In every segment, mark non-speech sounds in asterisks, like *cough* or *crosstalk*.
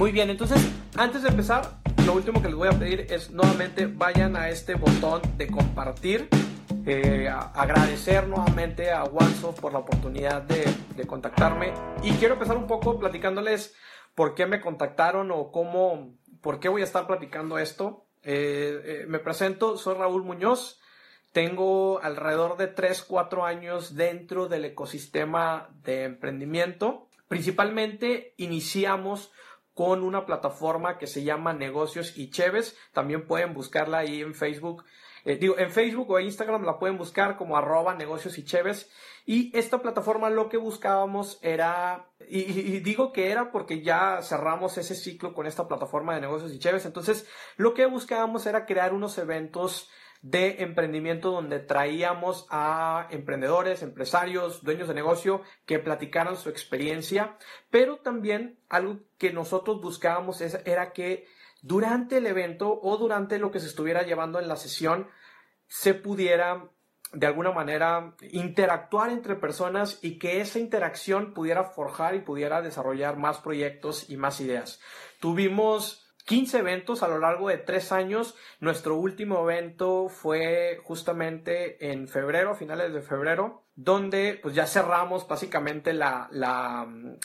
Muy bien, entonces, antes de empezar, lo último que les voy a pedir es nuevamente vayan a este botón de compartir. Eh, agradecer nuevamente a OneSoft por la oportunidad de, contactarme. Y quiero empezar un poco platicándoles por qué me contactaron o cómo, por qué voy a estar platicando esto. Eh, eh, me presento, soy Raúl Muñoz. Tengo alrededor de 3, 4 años dentro del ecosistema de emprendimiento. Principalmente iniciamos con una plataforma que se llama Negocios y Cheves. También pueden buscarla ahí en Facebook. Eh, digo, en Facebook o Instagram la pueden buscar como arroba negocios y cheves. Y esta plataforma lo que buscábamos era, y, y, digo que era porque ya cerramos ese ciclo con esta plataforma de negocios y cheves. Entonces, lo que buscábamos era crear unos eventos de emprendimiento donde traíamos a emprendedores, empresarios, dueños de negocio que platicaran su experiencia, pero también algo que nosotros buscábamos era que durante el evento o durante lo que se estuviera llevando en la sesión se pudiera de alguna manera interactuar entre personas y que esa interacción pudiera forjar y pudiera desarrollar más proyectos y más ideas. Tuvimos 15 eventos a lo largo de tres años. Nuestro último evento fue justamente en febrero, finales de febrero, donde pues ya cerramos básicamente la,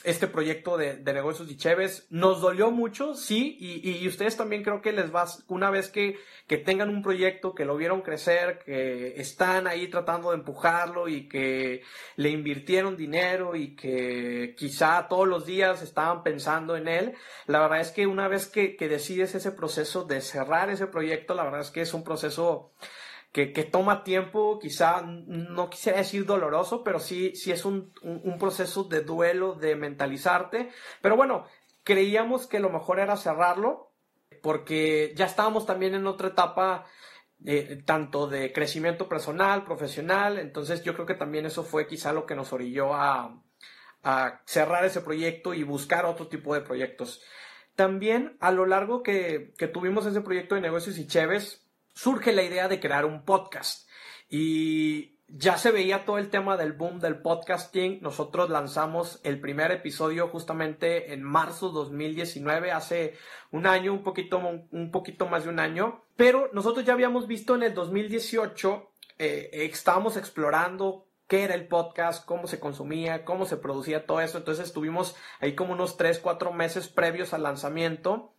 este proyecto de, de negocios y Cheves. Nos dolió mucho, sí, y, y, ustedes también creo que les va, una vez que, que tengan un proyecto, que lo vieron crecer, que están ahí tratando de empujarlo y que le invirtieron dinero y que quizá todos los días estaban pensando en él, la verdad es que una vez que, que decides ese proceso de cerrar ese proyecto, la verdad es que es un proceso que, toma tiempo, quizá no quisiera decir doloroso, pero sí, sí es un, proceso de duelo, de mentalizarte. Pero bueno, creíamos que lo mejor era cerrarlo, porque ya estábamos también en otra etapa eh, tanto de crecimiento personal, profesional, entonces yo creo que también eso fue quizá lo que nos orilló a, cerrar ese proyecto y buscar otro tipo de proyectos. También a lo largo que, que tuvimos ese proyecto de negocios y Cheves, surge la idea de crear un podcast. Y ya se veía todo el tema del boom del podcasting. Nosotros lanzamos el primer episodio justamente en marzo 2019, hace un año, un poquito, un poquito más de un año. Pero nosotros ya habíamos visto en el 2018, eh, estábamos explorando qué era el podcast, cómo se consumía, cómo se producía todo eso. Entonces estuvimos ahí como unos 3, 4 meses previos al lanzamiento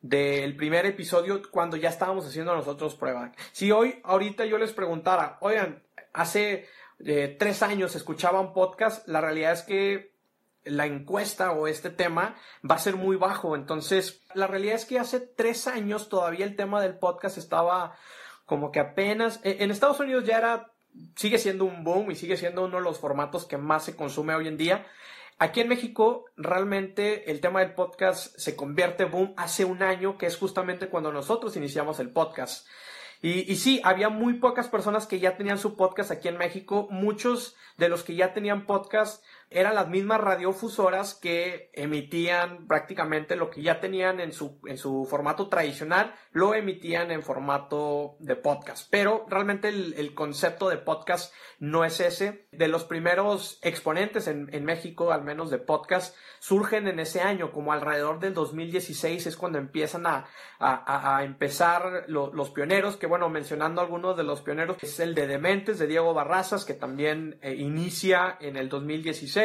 del primer episodio cuando ya estábamos haciendo nosotros prueba. Si hoy, ahorita yo les preguntara, oigan, hace eh, tres años escuchaban podcast, la realidad es que la encuesta o este tema va a ser muy bajo. Entonces, la realidad es que hace tres años todavía el tema del podcast estaba como que apenas, e, en Estados Unidos ya era, sigue siendo un boom y sigue siendo uno de los formatos que más se consume hoy en día. Aquí en México, realmente el tema del podcast se convierte boom hace un año, que es justamente cuando nosotros iniciamos el podcast. Y, y, sí, había muy pocas personas que ya tenían su podcast aquí en México. Muchos de los que ya tenían podcast eran las mismas radiofusoras que emitían prácticamente lo que ya tenían en su, en su formato tradicional, lo emitían en formato de podcast. Pero realmente el, concepto de podcast no es ese. De los primeros exponentes en, México, al menos de podcast, surgen en ese año, como alrededor del 2016 es cuando empiezan a, a, empezar los pioneros, que bueno, mencionando algunos de los pioneros, es el de Dementes, de Diego Barrazas, que también eh, inicia en el 2016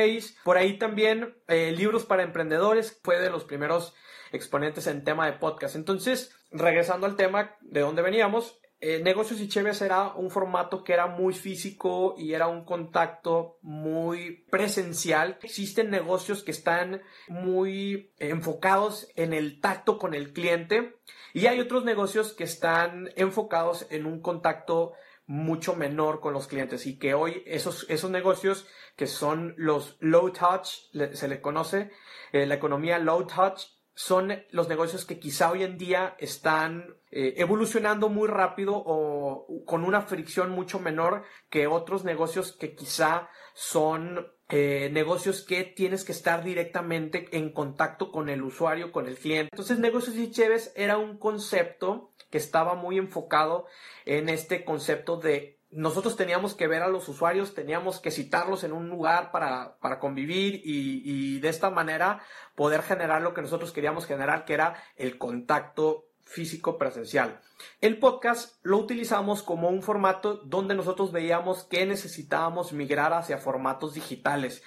por ahí también eh, libros para emprendedores fue de los primeros exponentes en tema de podcast. Entonces, regresando al tema de donde veníamos, eh, Negocios y Cheves era un formato que era muy físico y era un contacto muy presencial. Existen negocios que están muy enfocados en el tacto con el cliente y hay otros negocios que están enfocados en un contacto mucho menor con los clientes y que hoy esos, esos negocios que son los low touch, se le conoce, eh, la economía low touch, son los negocios que quizá hoy en día están eh, evolucionando muy rápido o con una fricción mucho menor que otros negocios que quizá son eh, negocios que tienes que estar directamente en contacto con el usuario, con el cliente. Entonces, negocios y Cheves era un concepto que estaba muy enfocado en este concepto de nosotros teníamos que ver a los usuarios, teníamos que citarlos en un lugar para, para convivir y, de esta manera poder generar lo que nosotros queríamos generar, que era el contacto físico presencial. El podcast lo utilizamos como un formato donde nosotros veíamos que necesitábamos migrar hacia formatos digitales,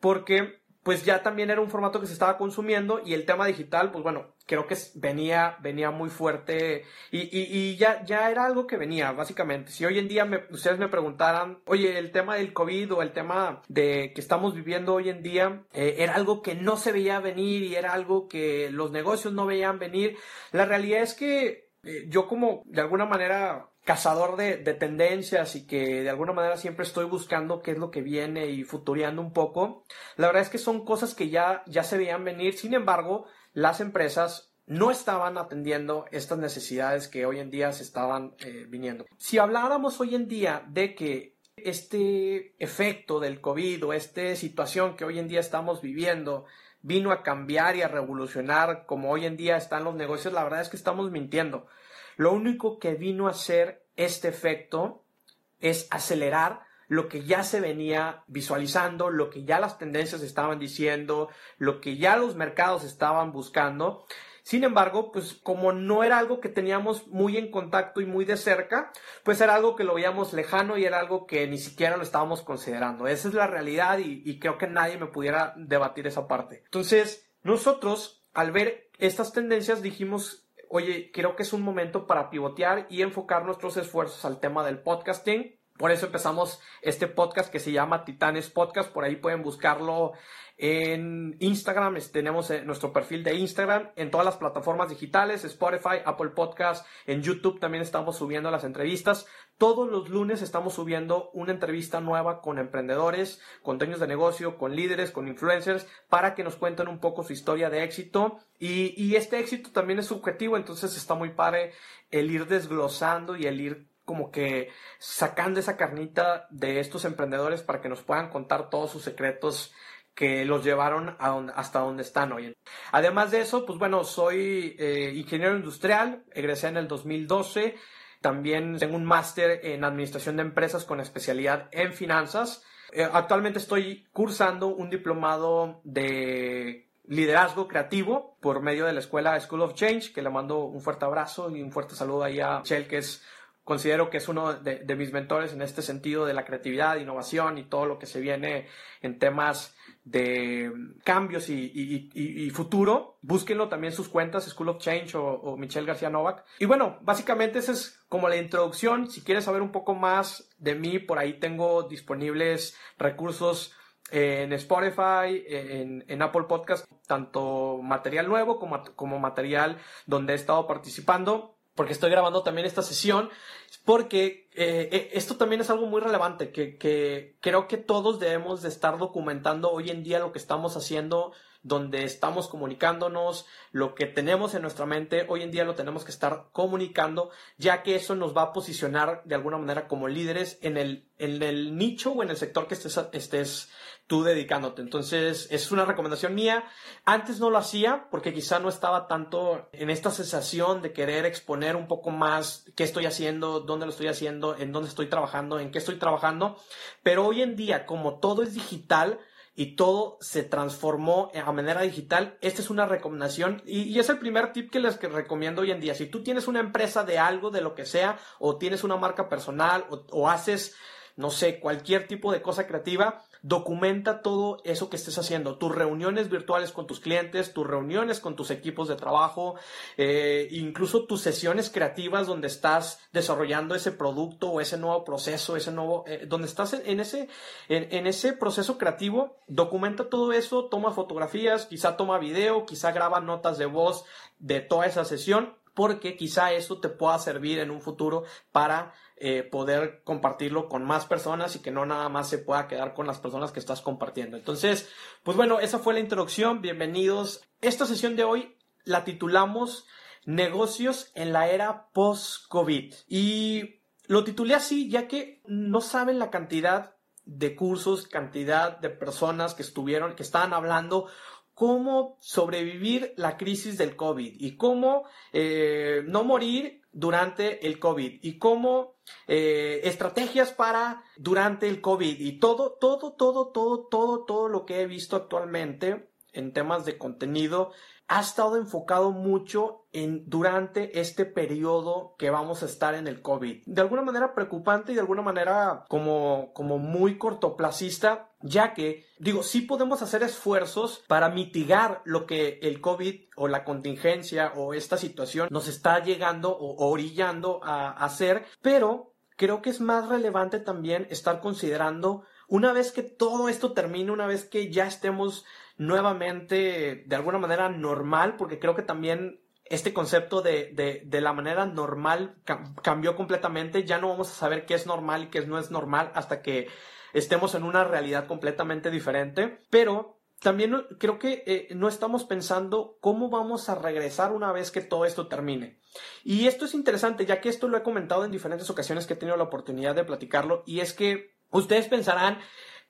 porque pues ya también era un formato que se estaba consumiendo y el tema digital, pues bueno, creo que venía, venía muy fuerte y, y, ya, ya era algo que venía, básicamente. Si hoy en día ustedes me preguntaran, oye, el tema del COVID o el tema de que estamos viviendo hoy en día, eh, era algo que no se veía venir y era algo que los negocios no veían venir, la realidad es que eh, yo como de alguna manera cazador de, tendencias y que de alguna manera siempre estoy buscando qué es lo que viene y futureando un poco. La verdad es que son cosas que ya, ya se veían venir. Sin embargo, las empresas no estaban atendiendo estas necesidades que hoy en día se estaban eh, viniendo. Si habláramos hoy en día de que este efecto del COVID o esta situación que hoy en día estamos viviendo vino a cambiar y a revolucionar como hoy en día están los negocios, la verdad es que estamos mintiendo. Lo único que vino a hacer este efecto es acelerar lo que ya se venía visualizando, lo que ya las tendencias estaban diciendo, lo que ya los mercados estaban buscando. Sin embargo, pues como no era algo que teníamos muy en contacto y muy de cerca, pues era algo que lo veíamos lejano y era algo que ni siquiera lo estábamos considerando. Esa es la realidad y, creo que nadie me pudiera debatir esa parte. Entonces, nosotros, al ver estas tendencias, dijimos, oye, creo que es un momento para pivotear y enfocar nuestros esfuerzos al tema del podcasting. Por eso empezamos este podcast que se llama Titanes Podcast. Por ahí pueden buscarlo en Instagram. Tenemos eh, nuestro perfil de Instagram en todas las plataformas digitales, Spotify, Apple Podcast, en YouTube también estamos subiendo las entrevistas. Todos los lunes estamos subiendo una entrevista nueva con emprendedores, con dueños de negocio, con líderes, con influencers, para que nos cuenten un poco su historia de éxito. Y, y este éxito también es subjetivo, entonces está muy padre el ir desglosando y el ir como que sacando esa carnita de estos emprendedores para que nos puedan contar todos sus secretos que los llevaron hasta donde están hoy. Además de eso, pues bueno, soy eh, ingeniero industrial, egresé en el 2012, también tengo un máster en administración de empresas con especialidad en finanzas. Eh, actualmente estoy cursando un diplomado de liderazgo creativo por medio de la escuela School of Change, que le mando un fuerte abrazo y un fuerte saludo ahí a Shell, que es considero que es uno de, mis mentores en este sentido de la creatividad, innovación y todo lo que se viene en temas de cambios y, futuro. Búsquenlo también sus cuentas, School of Change o, Michelle García Novak. Y bueno, básicamente esa es como la introducción. Si quieres saber un poco más de mí, por ahí tengo disponibles recursos en Spotify, en, en, Apple Podcast, tanto material nuevo como, como material donde he estado participando porque estoy grabando también esta sesión, porque eh, eh, esto también es algo muy relevante, que, que creo que todos debemos de estar documentando hoy en día lo que estamos haciendo, donde estamos comunicándonos, lo que tenemos en nuestra mente, hoy en día lo tenemos que estar comunicando, ya que eso nos va a posicionar de alguna manera como líderes en el, en el nicho o en el sector que estés, estés tú dedicándote. Entonces, es una recomendación mía. Antes no lo hacía porque quizá no estaba tanto en esta sensación de querer exponer un poco más qué estoy haciendo, dónde lo estoy haciendo, en dónde estoy trabajando, en qué estoy trabajando. Pero hoy en día, como todo es digital, y todo se transformó a manera digital. Esta es una recomendación y, es el primer tip que les recomiendo hoy en día. Si tú tienes una empresa de algo, de lo que sea, o tienes una marca personal, o haces, no sé, cualquier tipo de cosa creativa, Documenta todo eso que estés haciendo, tus reuniones virtuales con tus clientes, tus reuniones con tus equipos de trabajo, eh, incluso tus sesiones creativas donde estás desarrollando ese producto o ese nuevo proceso, ese nuevo, eh, donde estás en, ese, en, ese proceso creativo, documenta todo eso, toma fotografías, quizá toma video, quizá graba notas de voz de toda esa sesión porque quizá eso te pueda servir en un futuro para eh, poder compartirlo con más personas y que no nada más se pueda quedar con las personas que estás compartiendo. Entonces, pues bueno, esa fue la introducción. Bienvenidos. Esta sesión de hoy la titulamos Negocios en la era post-COVID. Y lo titulé así ya que no saben la cantidad de cursos, cantidad de personas que estuvieron, que estaban hablando cómo sobrevivir la crisis del COVID y cómo eh, no morir durante el COVID y cómo eh, estrategias para durante el COVID y todo, todo, todo, todo, todo, todo lo que he visto actualmente en temas de contenido ha estado enfocado mucho en durante este periodo que vamos a estar en el COVID. De alguna manera preocupante y de alguna manera como, como muy cortoplacista, ya que, digo, sí podemos hacer esfuerzos para mitigar lo que el COVID o la contingencia o esta situación nos está llegando o, orillando a hacer, pero creo que es más relevante también estar considerando una vez que todo esto termine, una vez que ya estemos nuevamente de alguna manera normal, porque creo que también este concepto de, de, la manera normal cambió completamente, ya no vamos a saber qué es normal y qué no es normal hasta que estemos en una realidad completamente diferente, pero también creo que eh, no estamos pensando cómo vamos a regresar una vez que todo esto termine. Y esto es interesante, ya que esto lo he comentado en diferentes ocasiones que he tenido la oportunidad de platicarlo, y es que ustedes pensarán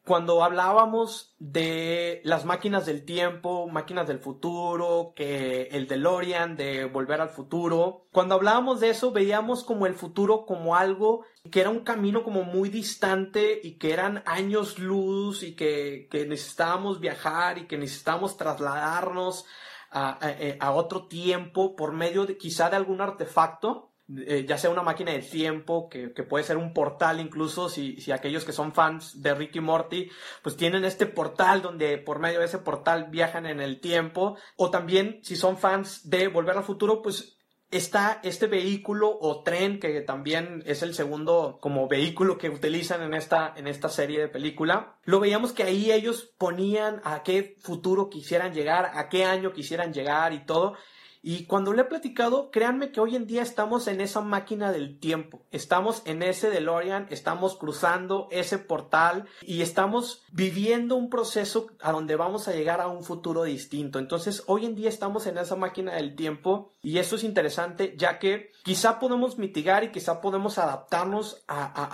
cuando hablábamos de las máquinas del tiempo, máquinas del futuro, que el DeLorean de volver al futuro, cuando hablábamos de eso veíamos como el futuro como algo que era un camino como muy distante y que eran años luz y que, que necesitábamos viajar y que necesitábamos trasladarnos a, a otro tiempo por medio de quizá de algún artefacto eh, ya sea una máquina del tiempo, que, puede ser un portal incluso, si, si, aquellos que son fans de Ricky Morty, pues tienen este portal donde por medio de ese portal viajan en el tiempo, o también si son fans de Volver al Futuro, pues está este vehículo o tren que también es el segundo como vehículo que utilizan en esta, en esta serie de película. Lo veíamos que ahí ellos ponían a qué futuro quisieran llegar, a qué año quisieran llegar y todo. Y cuando le he platicado, créanme que hoy en día estamos en esa máquina del tiempo, estamos en ese DeLorean, estamos cruzando ese portal y estamos viviendo un proceso a donde vamos a llegar a un futuro distinto. Entonces, hoy en día estamos en esa máquina del tiempo y eso es interesante ya que quizá podemos mitigar y quizá podemos adaptarnos a,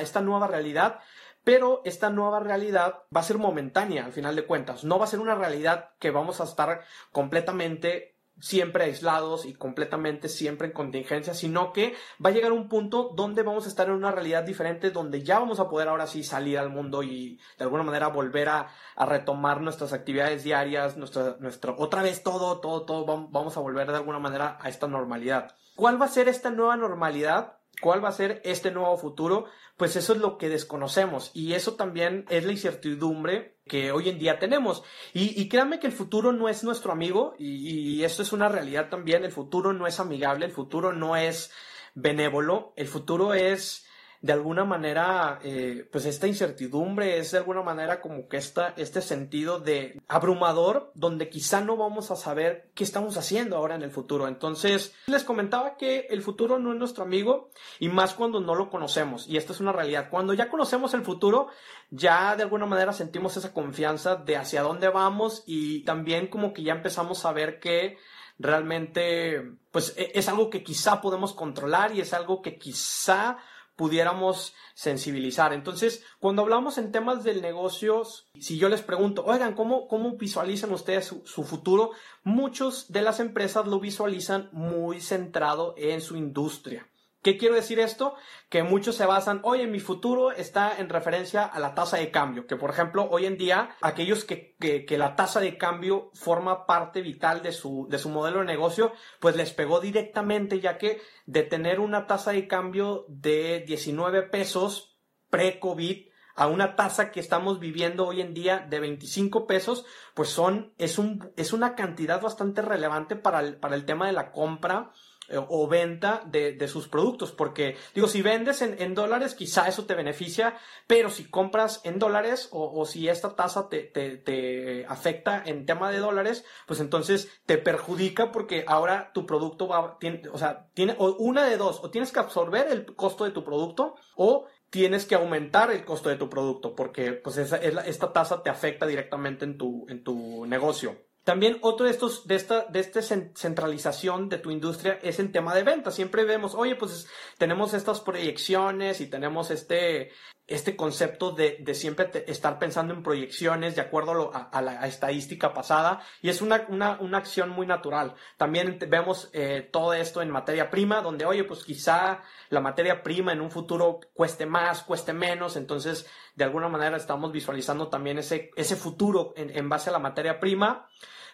esta nueva realidad, pero esta nueva realidad va a ser momentánea al final de cuentas, no va a ser una realidad que vamos a estar completamente siempre aislados y completamente siempre en contingencia, sino que va a llegar un punto donde vamos a estar en una realidad diferente, donde ya vamos a poder ahora sí salir al mundo y de alguna manera volver a, retomar nuestras actividades diarias, nuestra, otra vez todo, todo, todo, vamos a volver de alguna manera a esta normalidad. ¿Cuál va a ser esta nueva normalidad? ¿Cuál va a ser este nuevo futuro? Pues eso es lo que desconocemos y eso también es la incertidumbre que hoy en día tenemos. Y, créanme que el futuro no es nuestro amigo y, y esto es una realidad también. El futuro no es amigable, el futuro no es benévolo, el futuro es de alguna manera, eh, pues esta incertidumbre es de alguna manera como que esta, este sentido de abrumador donde quizá no vamos a saber qué estamos haciendo ahora en el futuro. Entonces, les comentaba que el futuro no es nuestro amigo y más cuando no lo conocemos. Y esto es una realidad. Cuando ya conocemos el futuro, ya de alguna manera sentimos esa confianza de hacia dónde vamos y también como que ya empezamos a ver que realmente pues e, es algo que quizá podemos controlar y es algo que quizá pudiéramos sensibilizar. Entonces, cuando hablamos en temas del negocio, si yo les pregunto, oigan, ¿cómo, cómo visualizan ustedes su, su futuro? Muchos de las empresas lo visualizan muy centrado en su industria. ¿Qué quiero decir esto? Que muchos se basan, oye, mi futuro está en referencia a la tasa de cambio, que por ejemplo, hoy en día, aquellos que, que, la tasa de cambio forma parte vital de su, de su modelo de negocio, pues les pegó directamente, ya que de tener una tasa de cambio de 19 pesos pre-COVID, a una tasa que estamos viviendo hoy en día de 25 pesos, pues son, es un, es una cantidad bastante relevante para el, para el tema de la compra o venta de, sus productos. Porque, digo, si vendes en, dólares, quizá eso te beneficia, pero si compras en dólares o, si esta tasa te, te, afecta en tema de dólares, pues entonces te perjudica porque ahora tu producto va, tiene, o sea, tiene o una de dos, o tienes que absorber el costo de tu producto o tienes que aumentar el costo de tu producto porque pues esa, esta tasa te afecta directamente en tu, en tu negocio. También otro de estos, de esta, de esta centralización de tu industria es en tema de venta. Siempre vemos, oye, pues tenemos estas proyecciones y tenemos este, este concepto de, siempre estar pensando en proyecciones de acuerdo a, la estadística pasada y es una, una, acción muy natural. También vemos eh, todo esto en materia prima, donde, oye, pues quizá la materia prima en un futuro cueste más, cueste menos, entonces de alguna manera estamos visualizando también ese, ese futuro en, base a la materia prima.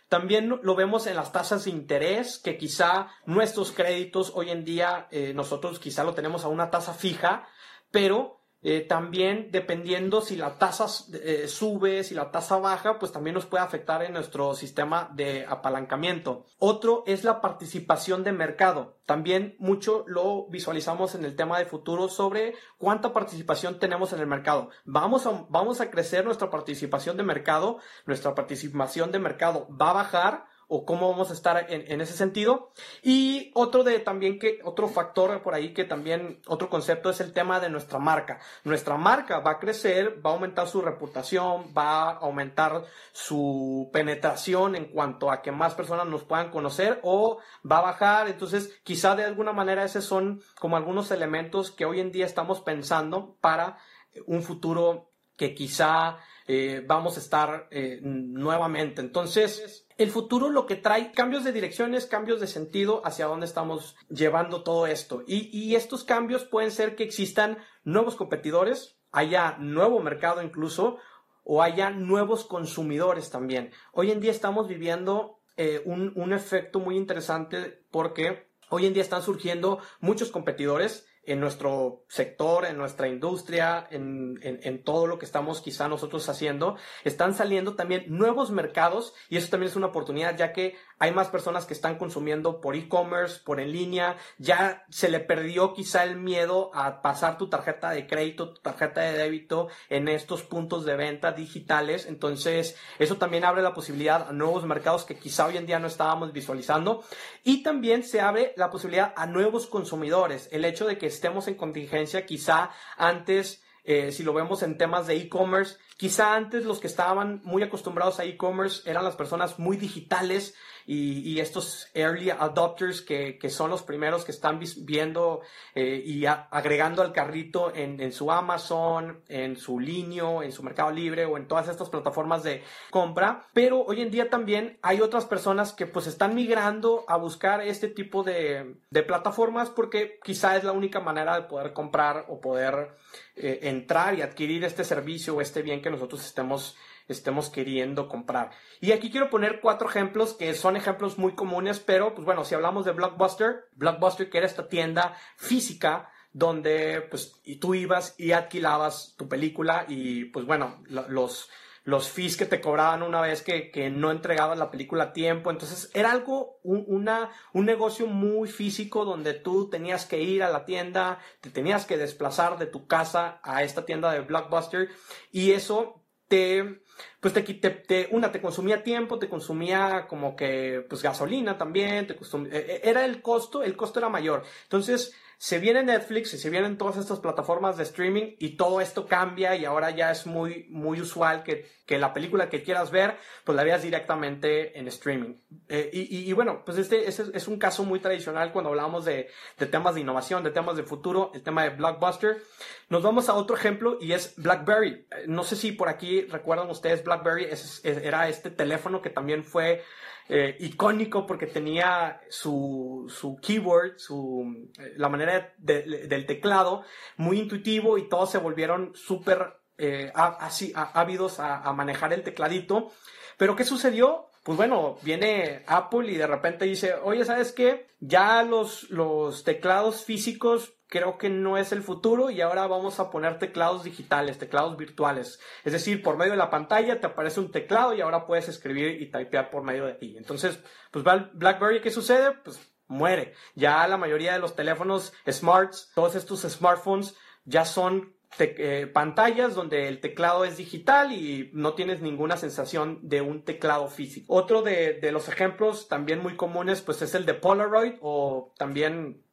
También lo vemos en las tasas de interés, que quizá nuestros créditos hoy en día eh, nosotros quizá lo tenemos a una tasa fija, pero eh, también dependiendo si la tasa eh, sube, si la tasa baja, pues también nos puede afectar en nuestro sistema de apalancamiento. Otro es la participación de mercado. También mucho lo visualizamos en el tema de futuro sobre cuánta participación tenemos en el mercado. Vamos a, vamos a crecer nuestra participación de mercado, nuestra participación de mercado va a bajar o cómo vamos a estar en, ese sentido. Y otro de también que, otro factor por ahí que también, otro concepto es el tema de nuestra marca. Nuestra marca va a crecer, va a aumentar su reputación, va a aumentar su penetración en cuanto a que más personas nos puedan conocer o va a bajar. Entonces, quizá de alguna manera esos son como algunos elementos que hoy en día estamos pensando para un futuro que quizá eh, vamos a estar eh, nuevamente. Entonces, el futuro lo que trae cambios de direcciones, cambios de sentido hacia dónde estamos llevando todo esto. Y, estos cambios pueden ser que existan nuevos competidores, haya nuevo mercado incluso, o haya nuevos consumidores también. Hoy en día estamos viviendo eh, un, un efecto muy interesante porque hoy en día están surgiendo muchos competidores en nuestro sector, en nuestra industria, en, en, todo lo que estamos quizá nosotros haciendo, están saliendo también nuevos mercados y eso también es una oportunidad ya que hay más personas que están consumiendo por e-commerce, por en línea, ya se le perdió quizá el miedo a pasar tu tarjeta de crédito, tu tarjeta de débito en estos puntos de venta digitales, entonces eso también abre la posibilidad a nuevos mercados que quizá hoy en día no estábamos visualizando. Y también se abre la posibilidad a nuevos consumidores, el hecho de que estemos en contingencia quizá antes eh, si lo vemos en temas de e-commerce, quizá antes los que estaban muy acostumbrados a e-commerce eran las personas muy digitales y, estos early adopters que, son los primeros que están viendo eh, y agregando al carrito en, su Amazon, en su Linio, en su Mercado Libre o en todas estas plataformas de compra. Pero hoy en día también hay otras personas que pues están migrando a buscar este tipo de, plataformas porque quizá es la única manera de poder comprar o poder eh, entrar y adquirir este servicio o este bien que nosotros estemos estemos queriendo comprar. Y aquí quiero poner cuatro ejemplos que son ejemplos muy comunes, pero pues bueno, si hablamos de Blockbuster, Blockbuster que era esta tienda física donde pues tú ibas y alquilabas tu película y pues bueno, los los fees que te cobraban una vez que, que no entregabas la película a tiempo. Entonces era algo, un, una, un negocio muy físico donde tú tenías que ir a la tienda, te tenías que desplazar de tu casa a esta tienda de Blockbuster y eso te, pues te, te, una, te consumía tiempo, te consumía como que, pues gasolina también, te e, e, era el costo, el costo era mayor. Entonces, se viene Netflix y se vienen todas estas plataformas de streaming y todo esto cambia y ahora ya es muy, muy usual que, que la película que quieras ver, pues la veas directamente en streaming. Eh, y, y, bueno, pues este, es un caso muy tradicional cuando hablamos de, de, temas de innovación, de temas de futuro, el tema de Blockbuster. Nos vamos a otro ejemplo y es BlackBerry. Eh, no sé si por aquí recuerdan ustedes, BlackBerry era este teléfono que también fue eh, icónico porque tenía su, su keyboard, su, eh, la manera del teclado muy intuitivo y todos se volvieron súper eh, así, ávidos a, a manejar el tecladito. Pero ¿qué sucedió? pues bueno, viene Apple y de repente dice, oye, ¿sabes qué? Ya los, los teclados físicos creo que no es el futuro y ahora vamos a poner teclados digitales, teclados virtuales. Es decir, por medio de la pantalla te aparece un teclado y ahora puedes escribir y typear por medio de ti. Entonces, pues BlackBerry, ¿qué sucede? Pues muere. Ya la mayoría de los teléfonos smarts, todos estos smartphones ya son eh, pantallas donde el teclado es digital y no tienes ninguna sensación de un teclado físico. Otro de, de los ejemplos también muy comunes pues es el de Polaroid o también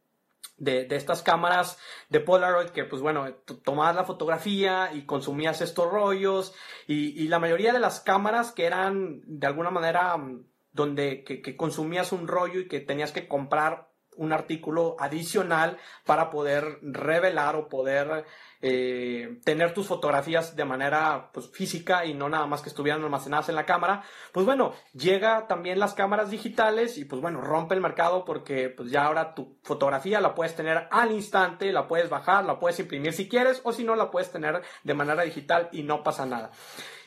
de, estas cámaras de Polaroid que pues bueno, tomabas la fotografía y consumías estos rollos y, la mayoría de las cámaras que eran de alguna manera mm, donde que consumías un rollo y que tenías que comprar un artículo adicional para poder revelar o poder eh, tener tus fotografías de manera pues, física y no nada más que estuvieran almacenadas en la cámara, pues bueno, llega también las cámaras digitales y pues bueno, rompe el mercado porque pues ya ahora tu fotografía la puedes tener al instante, la puedes bajar, la puedes imprimir si quieres o si no la puedes tener de manera digital y no pasa nada.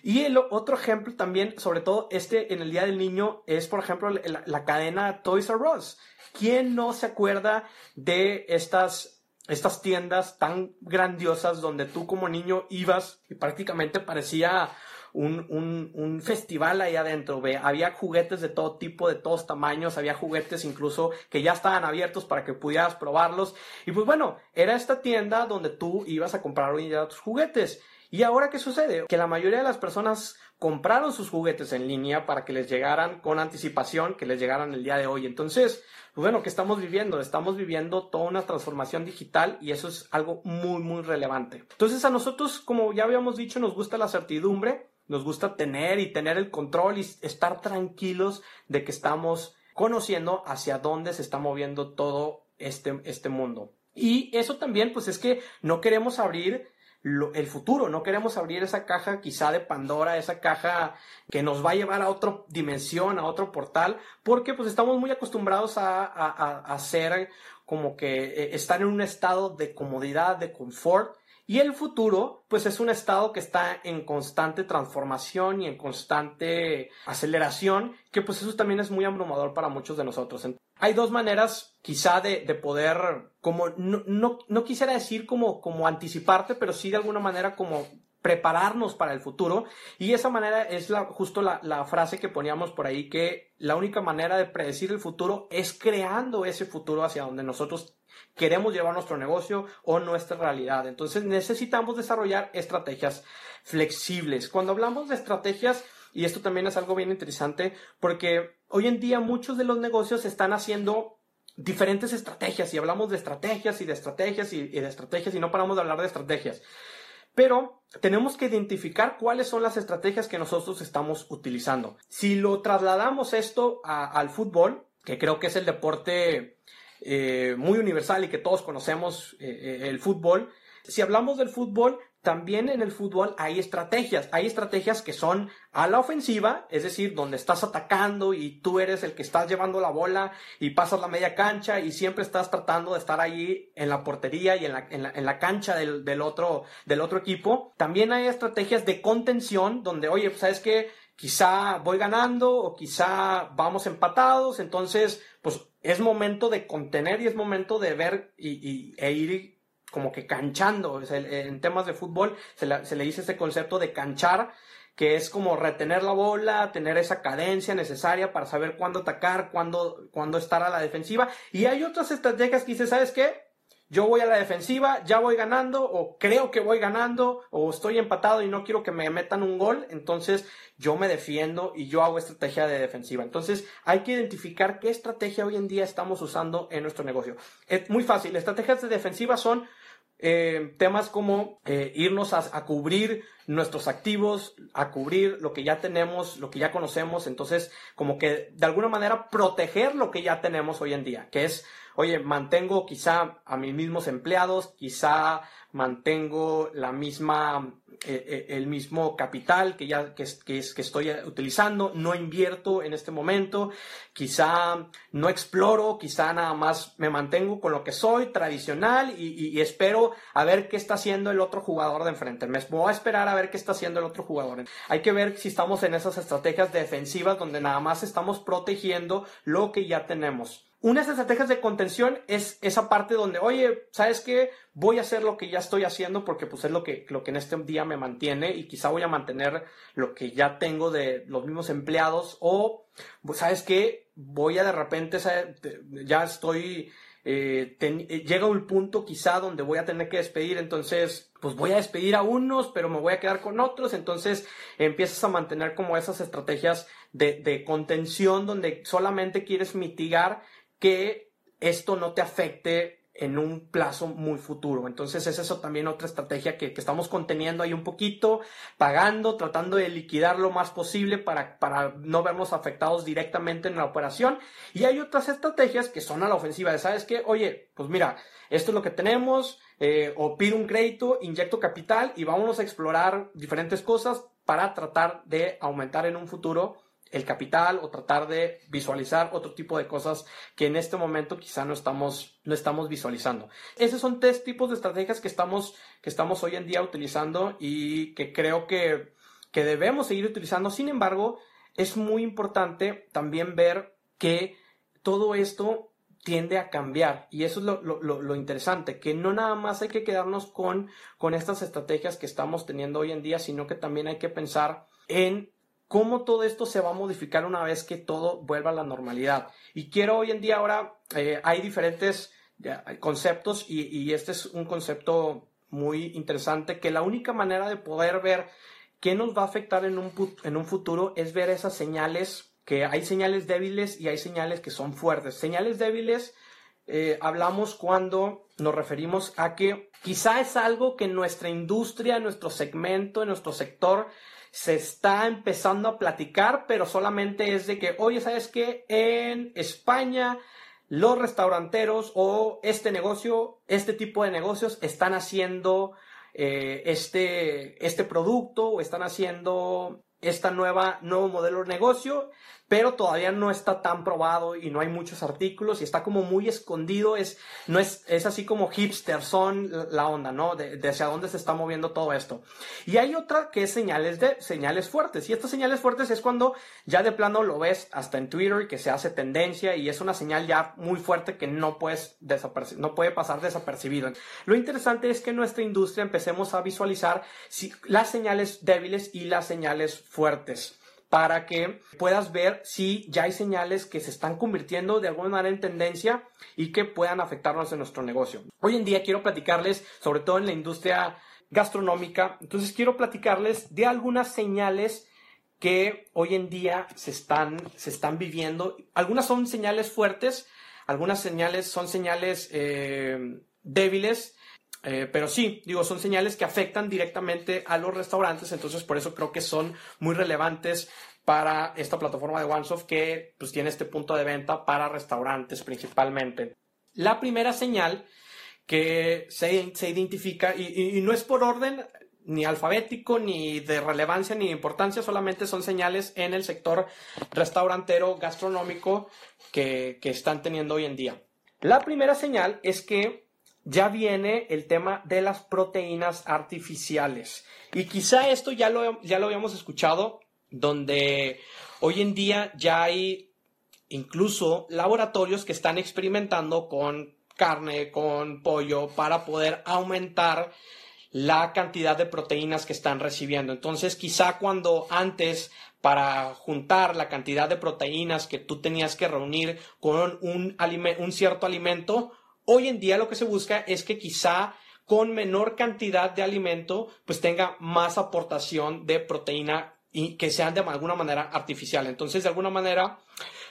Y otro ejemplo también, sobre todo este en el Día del Niño, es por ejemplo la, cadena Toys R Us. ¿Quién no se acuerda de estas, estas tiendas tan grandiosas donde tú como niño ibas y prácticamente parecía un, un, festival ahí adentro. Había juguetes de todo tipo, de todos tamaños, había juguetes incluso que ya estaban abiertos para que pudieras probarlos. Y pues bueno, era esta tienda donde tú ibas a comprar hoy día tus juguetes. ¿Y ahora qué sucede? Que la mayoría de las personas compraron sus juguetes en línea para que les llegaran con anticipación, que les llegaran el día de hoy. Entonces, pues bueno, ¿qué estamos viviendo? Estamos viviendo toda una transformación digital y eso es algo muy, muy relevante. Entonces, a nosotros, como ya habíamos dicho, nos gusta la certidumbre, nos gusta tener y tener el control y estar tranquilos de que estamos conociendo hacia dónde se está moviendo todo este, este mundo. Y eso también, pues es que no queremos abrir el futuro, no queremos abrir esa caja quizá de Pandora, esa caja que nos va a llevar a otra dimensión, a otro portal, porque pues estamos muy acostumbrados a, a, hacer como que eh, estar en un estado de comodidad, de confort, y el futuro, pues es un estado que está en constante transformación y en constante aceleración, que pues eso también es muy abrumador para muchos de nosotros. Hay dos maneras quizá de, poder, como, no, quisiera decir como, como anticiparte, pero sí de alguna manera como prepararnos para el futuro. Y esa manera es la, justo la, la, frase que poníamos por ahí, que la única manera de predecir el futuro es creando ese futuro hacia donde nosotros queremos llevar nuestro negocio o nuestra realidad. Entonces necesitamos desarrollar estrategias flexibles. Cuando hablamos de estrategias, y esto también es algo bien interesante, porque hoy en día muchos de los negocios están haciendo diferentes estrategias y hablamos de estrategias y de estrategias y, de estrategias y no paramos de hablar de estrategias. Pero tenemos que identificar cuáles son las estrategias que nosotros estamos utilizando. Si lo trasladamos esto al fútbol, que creo que es el deporte eh, muy universal y que todos conocemos eh, eh, el fútbol. Si hablamos del fútbol, también en el fútbol hay estrategias. Hay estrategias que son a la ofensiva, es decir, donde estás atacando y tú eres el que estás llevando la bola y pasas la media cancha y siempre estás tratando de estar allí en la portería y en la, en la, cancha del, del, otro, del otro equipo. También hay estrategias de contención donde, oye, pues, ¿sabes qué? Quizá voy ganando o quizá vamos empatados, entonces, pues es momento de contener y es momento de ver y, e ir como que canchando. en temas de fútbol se, le dice este concepto de canchar, que es como retener la bola, tener esa cadencia necesaria para saber cuándo atacar, cuándo, cuándo estar a la defensiva. Y hay otras estrategias que dice, ¿sabes qué? Yo voy a la defensiva, ya voy ganando, o creo que voy ganando, o estoy empatado y no quiero que me metan un gol, entonces yo me defiendo y yo hago estrategia de defensiva. Entonces hay que identificar qué estrategia hoy en día estamos usando en nuestro negocio. Es muy fácil, estrategias de defensiva son eh, temas como eh, irnos a, cubrir nuestros activos, a cubrir lo que ya tenemos, lo que ya conocemos, entonces como que de alguna manera proteger lo que ya tenemos hoy en día, que es oye, mantengo quizá a mis mismos empleados, quizá mantengo la misma, eh, eh, el mismo capital que ya que, que, que, estoy utilizando, no invierto en este momento, quizá no exploro, quizá nada más me mantengo con lo que soy, tradicional, y, y, espero a ver qué está haciendo el otro jugador de enfrente. Me voy a esperar a ver qué está haciendo el otro jugador. Hay que ver si estamos en esas estrategias defensivas donde nada más estamos protegiendo lo que ya tenemos. Unas estrategias de contención es esa parte donde, oye, ¿sabes qué? Voy a hacer lo que ya estoy haciendo porque pues es lo que, lo que en este día me mantiene y quizá voy a mantener lo que ya tengo de los mismos empleados o, pues, ¿sabes qué? Voy a de repente, ya estoy, eh, eh, llega un punto quizá donde voy a tener que despedir, entonces pues voy a despedir a unos, pero me voy a quedar con otros, entonces empiezas a mantener como esas estrategias de contención donde solamente quieres mitigar que esto no te afecte en un plazo muy futuro. Entonces es eso también otra estrategia que, estamos conteniendo ahí un poquito, pagando, tratando de liquidar lo más posible para, para no vernos afectados directamente en la operación. Y hay otras estrategias que son a la ofensiva, ¿sabes qué? Oye, pues mira, esto es lo que tenemos, eh, o pido un crédito, inyecto capital y vámonos a explorar diferentes cosas para tratar de aumentar en un futuro el capital o tratar de visualizar otro tipo de cosas que en este momento quizá no estamos, no estamos visualizando. Esos son tres tipos de estrategias que estamos, que estamos hoy en día utilizando y que creo que, que debemos seguir utilizando. Sin embargo, es muy importante también ver que todo esto tiende a cambiar y eso es lo, lo, lo, interesante, que no nada más hay que quedarnos con, con estas estrategias que estamos teniendo hoy en día, sino que también hay que pensar en cómo todo esto se va a modificar una vez que todo vuelva a la normalidad. Y quiero hoy en día ahora, eh, hay diferentes conceptos y, este es un concepto muy interesante, que la única manera de poder ver qué nos va a afectar en un, en un futuro es ver esas señales, que hay señales débiles y hay señales que son fuertes. Señales débiles eh, hablamos cuando nos referimos a que quizá es algo que en nuestra industria, en nuestro segmento, en nuestro sector, se está empezando a platicar, pero solamente es de que, oye, ¿sabes qué? En España los restauranteros o este negocio, este tipo de negocios están haciendo eh, este, este producto o están haciendo esta nueva, nuevo modelo de negocio pero todavía no está tan probado y no hay muchos artículos y está como muy escondido, es, no es, es así como hipster, son la onda, ¿no? De, hacia dónde se está moviendo todo esto. Y hay otra que es señales de, señales fuertes, y estas señales fuertes es cuando ya de plano lo ves hasta en Twitter que se hace tendencia y es una señal ya muy fuerte que no puedes no puede pasar desapercibido. Lo interesante es que en nuestra industria empecemos a visualizar si, las señales débiles y las señales fuertes para que puedas ver si ya hay señales que se están convirtiendo de alguna manera en tendencia y que puedan afectarnos en nuestro negocio. Hoy en día quiero platicarles, sobre todo en la industria gastronómica, entonces quiero platicarles de algunas señales que hoy en día se están, se están viviendo. Algunas son señales fuertes, algunas señales son señales eh, débiles, eh, pero sí, digo, son señales que afectan directamente a los restaurantes, entonces por eso creo que son muy relevantes para esta plataforma de OneSoft que pues, tiene este punto de venta para restaurantes principalmente. La primera señal que se, se identifica, y, no es por orden ni alfabético, ni de relevancia, ni de importancia, solamente son señales en el sector restaurantero gastronómico que, que están teniendo hoy en día. La primera señal es que ya viene el tema de las proteínas artificiales. Y quizá esto ya lo, ya lo habíamos escuchado, donde hoy en día ya hay incluso laboratorios que están experimentando con carne, con pollo, para poder aumentar la cantidad de proteínas que están recibiendo. Entonces, quizá cuando antes para juntar la cantidad de proteínas que tú tenías que reunir con un, un cierto alimento, Hoy en día lo que se busca es que quizá con menor cantidad de alimento, pues tenga más aportación de proteína y que sean de alguna manera artificial. Entonces, de alguna manera,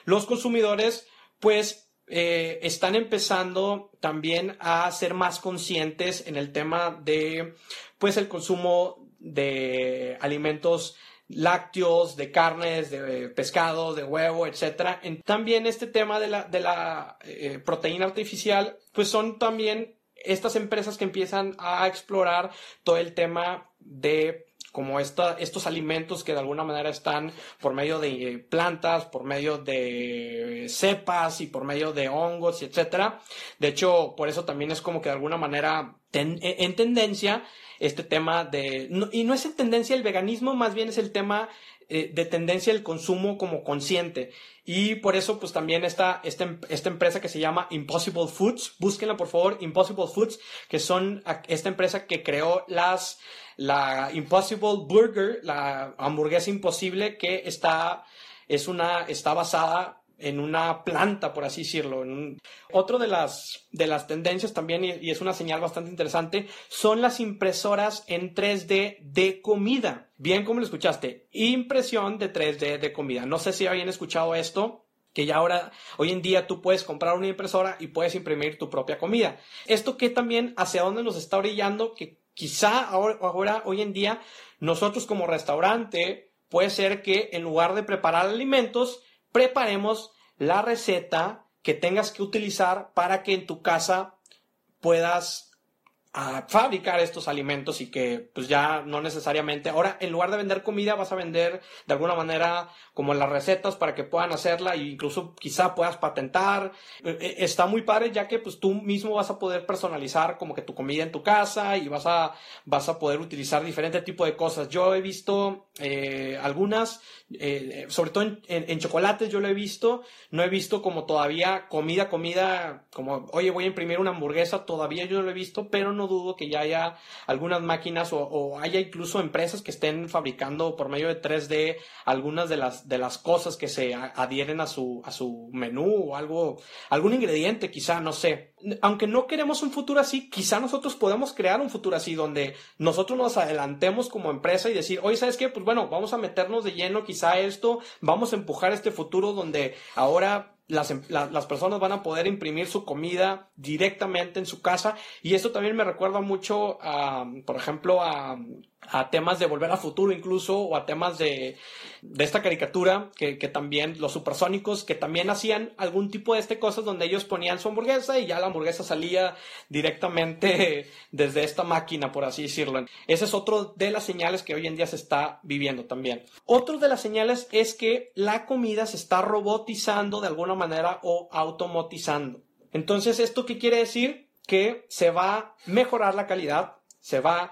los consumidores, pues, eh, están empezando también a ser más conscientes en el tema de, pues, el consumo de alimentos lácteos, de carnes, de pescado, de huevo, etc. También este tema de la, de la eh, proteína artificial, pues son también estas empresas que empiezan a explorar todo el tema de como estos alimentos que de alguna manera están por medio de plantas, por medio de cepas y por medio de hongos, etcétera. De hecho, por eso también es como que de alguna manera en tendencia este tema de... y no es en tendencia el veganismo, más bien es el tema eh, de tendencia el consumo como consciente. Y por eso, pues también está esta, esta empresa que se llama Impossible Foods. Búsquenla, por favor, Impossible Foods, que son esta empresa que creó las, la Impossible Burger, la hamburguesa imposible, que está, es una, está basada en una planta, por así decirlo. En Otro de las, de las tendencias también, y, es una señal bastante interesante, son las impresoras en 3D de comida. Bien como lo escuchaste, impresión de 3D de comida. No sé si habían escuchado esto. que ya ahora, hoy en día tú puedes comprar una impresora y puedes imprimir tu propia comida. Esto que también hacia dónde nos está orillando, que quizá ahora, ahora hoy en día, nosotros como restaurante, puede ser que en lugar de preparar alimentos, preparemos la receta que tengas que utilizar para que en tu casa puedas a fabricar estos alimentos y que pues ya no necesariamente. Ahora en lugar de vender comida vas a vender de alguna manera como las recetas para que puedan hacerla e incluso quizá puedas patentar. Eh, eh, está muy padre ya que pues tú mismo vas a poder personalizar como que tu comida en tu casa y vas a vas a poder utilizar diferente tipo de cosas. Yo he visto eh, algunas sobre todo en, en, chocolates yo lo he visto. No he visto como todavía comida comida como oye voy a imprimir una hamburguesa todavía yo no lo he visto pero no dudo que ya haya algunas máquinas o, haya incluso empresas que estén fabricando por medio de 3D algunas de las, de las cosas que se adhieren a su, a su menú o algo, algún ingrediente quizá, no sé. Aunque no queremos un futuro así, quizá nosotros podemos crear un futuro así donde nosotros nos adelantemos como empresa y decir, oye, ¿sabes qué? Pues bueno, vamos a meternos de lleno quizá esto, vamos a empujar este futuro donde ahora las, em, las, personas van a poder imprimir su comida directamente en su casa y esto también me recuerda mucho a, por ejemplo, a temas de Volver a Futuro incluso, o a temas de, de esta caricatura, que, que, también los supersónicos, que también hacían algún tipo de este cosas donde ellos ponían su hamburguesa y ya la hamburguesa salía directamente *laughs* desde esta máquina, por así decirlo. Ese es otro de las señales que hoy en día se está viviendo también. Otro de las señales es que la comida se está robotizando de alguna manera o automatizando. Entonces, ¿esto qué quiere decir? Que se va a mejorar la calidad, se va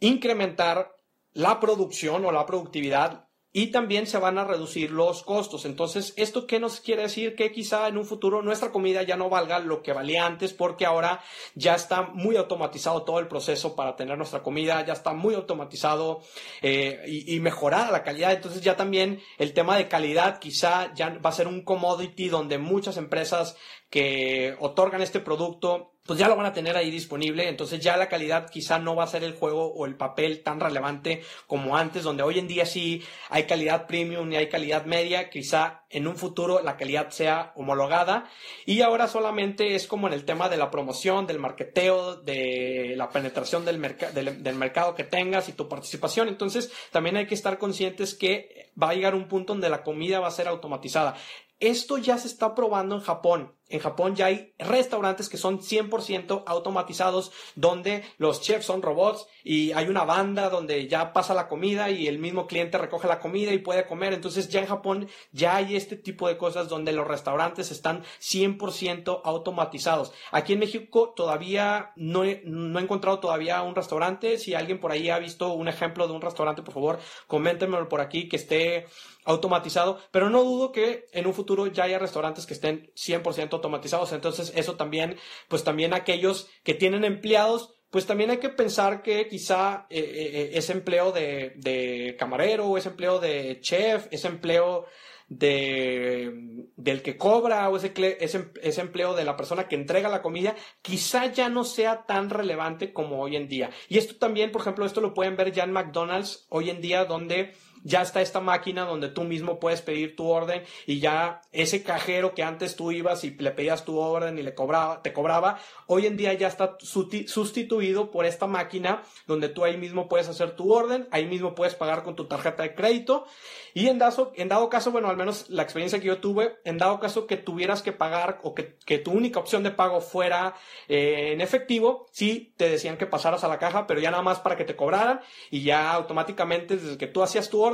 incrementar la producción o la productividad y también se van a reducir los costos. Entonces, ¿esto qué nos quiere decir? Que quizá en un futuro nuestra comida ya no valga lo que valía antes porque ahora ya está muy automatizado todo el proceso para tener nuestra comida, ya está muy automatizado eh, y, y mejorada la calidad. Entonces ya también el tema de calidad quizá ya va a ser un commodity donde muchas empresas que otorgan este producto pues ya lo van a tener ahí disponible, entonces ya la calidad quizá no va a ser el juego o el papel tan relevante como antes, donde hoy en día sí hay calidad premium y hay calidad media, quizá en un futuro la calidad sea homologada y ahora solamente es como en el tema de la promoción, del marketeo, de la penetración del, del, del mercado que tengas y tu participación, entonces también hay que estar conscientes que va a llegar un punto donde la comida va a ser automatizada. Esto ya se está probando en Japón. En Japón ya hay restaurantes que son 100% automatizados, donde los chefs son robots y hay una banda donde ya pasa la comida y el mismo cliente recoge la comida y puede comer. Entonces ya en Japón ya hay este tipo de cosas donde los restaurantes están 100% automatizados. Aquí en México todavía no he, no he encontrado todavía un restaurante. Si alguien por ahí ha visto un ejemplo de un restaurante, por favor, coméntenmelo por aquí que esté automatizado, pero no dudo que en un futuro ya haya restaurantes que estén 100% automatizados, entonces eso también, pues también aquellos que tienen empleados, pues también hay que pensar que quizá eh, eh, eh, ese empleo de, de camarero, ese empleo de chef, ese empleo de, del que cobra o ese, ese, ese, empleo de la persona que entrega la comida, quizá ya no sea tan relevante como hoy en día. Y esto también, por ejemplo, esto lo pueden ver ya en McDonald's hoy en día, donde ya está esta máquina donde tú mismo puedes pedir tu orden y ya ese cajero que antes tú ibas y le pedías tu orden y le cobraba, te cobraba, hoy en día ya está sustituido por esta máquina donde tú ahí mismo puedes hacer tu orden, ahí mismo puedes pagar con tu tarjeta de crédito. Y en dado, en dado caso, bueno, al menos la experiencia que yo tuve, en dado caso que tuvieras que pagar o que, que tu única opción de pago fuera eh, en efectivo, sí te decían que pasaras a la caja, pero ya nada más para que te cobraran y ya automáticamente desde que tú hacías tu orden,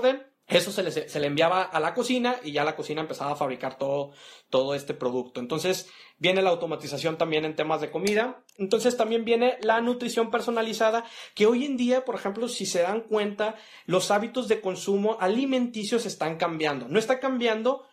eso se le, se enviaba a la cocina y ya la cocina empezaba a fabricar todo, todo este producto. Entonces viene la automatización también en temas de comida. Entonces también viene la nutrición personalizada, que hoy en día, por ejemplo, si se dan cuenta, los hábitos de consumo alimenticios están cambiando. No está cambiando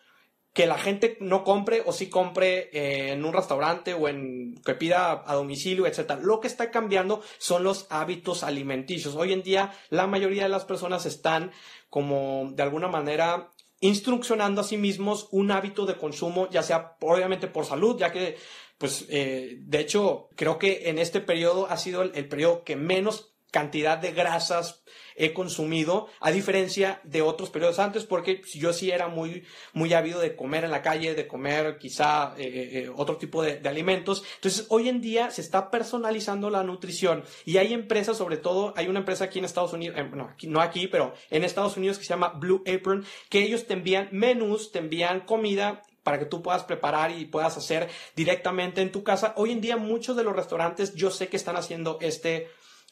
que la gente no compre o sí compre eh, en un restaurante o en que pida a domicilio, etcétera. Lo que está cambiando son los hábitos alimenticios. Hoy en día la mayoría de las personas están como de alguna manera instruccionando a sí mismos un hábito de consumo, ya sea obviamente por salud, ya que pues eh, de hecho creo que en este periodo ha sido el, el periodo que menos cantidad de grasas he consumido, a diferencia de otros periodos antes, porque yo sí era muy, muy ávido de comer en la calle, de comer quizá eh, eh, eh, otro tipo de, alimentos. Entonces, hoy en día se está personalizando la nutrición y hay empresas, sobre todo, hay una empresa aquí en Estados Unidos, no, aquí, no aquí, pero en Estados Unidos que se llama Blue Apron, que ellos te envían menús, te envían comida para que tú puedas preparar y puedas hacer directamente en tu casa. Hoy en día muchos de los restaurantes yo sé que están haciendo este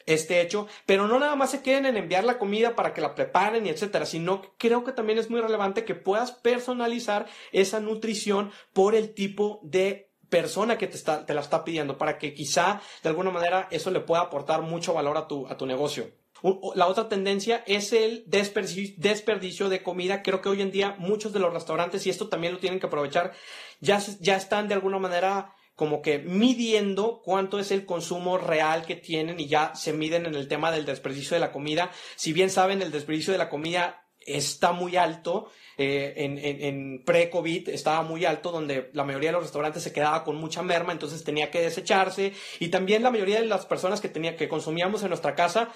este hecho, pero no nada más se queden en enviar la comida para que la preparen y etcétera, sino creo que también es muy relevante que puedas personalizar esa nutrición por el tipo de persona que te, está, te la está pidiendo, para que quizá de alguna manera eso le pueda aportar mucho valor a tu, a tu negocio. La otra tendencia es el desperdicio, de comida. Creo que hoy en día muchos de los restaurantes, y esto también lo tienen que aprovechar, ya, ya están de alguna manera como que midiendo cuánto es el consumo real que tienen y ya se miden en el tema del desperdicio de la comida. Si bien saben, el desperdicio de la comida está muy alto. Eh, en, en pre-COVID estaba muy alto, donde la mayoría de los restaurantes se quedaba con mucha merma, entonces tenía que desecharse. Y también la mayoría de las personas que, tenía, que consumíamos en nuestra casa,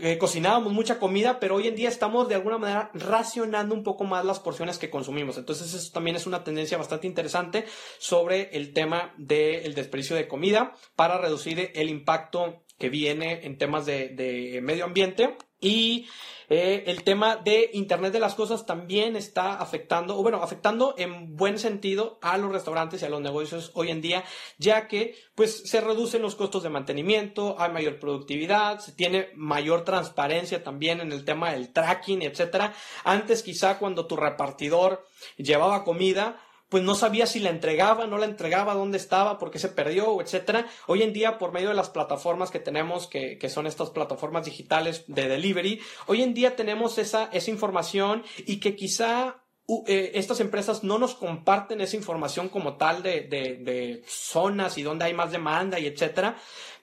eh, cocinábamos mucha comida, pero hoy en día estamos de alguna manera racionando un poco más las porciones que consumimos. Entonces eso también es una tendencia bastante interesante sobre el tema del desperdicio de comida para reducir el impacto que viene en temas de medio ambiente y eh, el tema de Internet de las Cosas también está afectando, o bueno, afectando en buen sentido a los restaurantes y a los negocios hoy en día, ya que pues se reducen los costos de mantenimiento, hay mayor productividad, se tiene mayor transparencia también en el tema del tracking, etcétera. Antes quizá cuando tu repartidor llevaba comida, pues no sabía si la entregaba, no la entregaba, dónde estaba, por qué se perdió, etcétera. Hoy en día, por medio de las plataformas que tenemos, que, son estas plataformas digitales de delivery, hoy en día tenemos esa, esa información y que quizá eh, estas empresas no nos comparten esa información como tal de, de, de zonas y dónde hay más demanda y etcétera,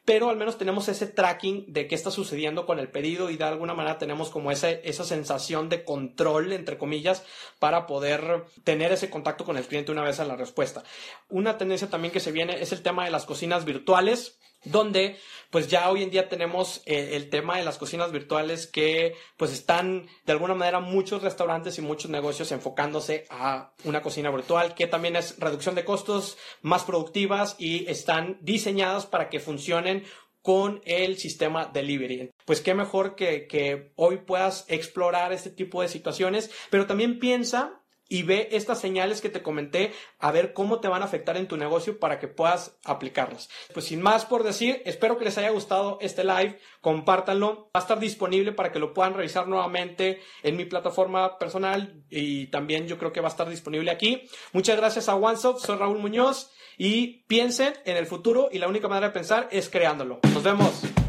pero al menos tenemos ese tracking de qué está sucediendo con el pedido y de alguna manera tenemos como esa, esa sensación de control, entre comillas, para poder tener ese contacto con el cliente una vez en la respuesta. Una tendencia también que se viene es el tema de las cocinas virtuales donde pues ya hoy en día tenemos eh, el tema de las cocinas virtuales que pues están de alguna manera muchos restaurantes y muchos negocios enfocándose a una cocina virtual que también es reducción de costos, más productivas y están diseñadas para que funcionen con el sistema delivery. Pues qué mejor que, que hoy puedas explorar este tipo de situaciones, pero también piensa y ve estas señales que te comenté a ver cómo te van a afectar en tu negocio para que puedas aplicarlas. Pues sin más por decir, espero que les haya gustado este live, compártanlo, va a estar disponible para que lo puedan revisar nuevamente en mi plataforma personal y también yo creo que va a estar disponible aquí. Muchas gracias a OneSoft, soy Raúl Muñoz y piensen en el futuro y la única manera de pensar es creándolo. Nos vemos.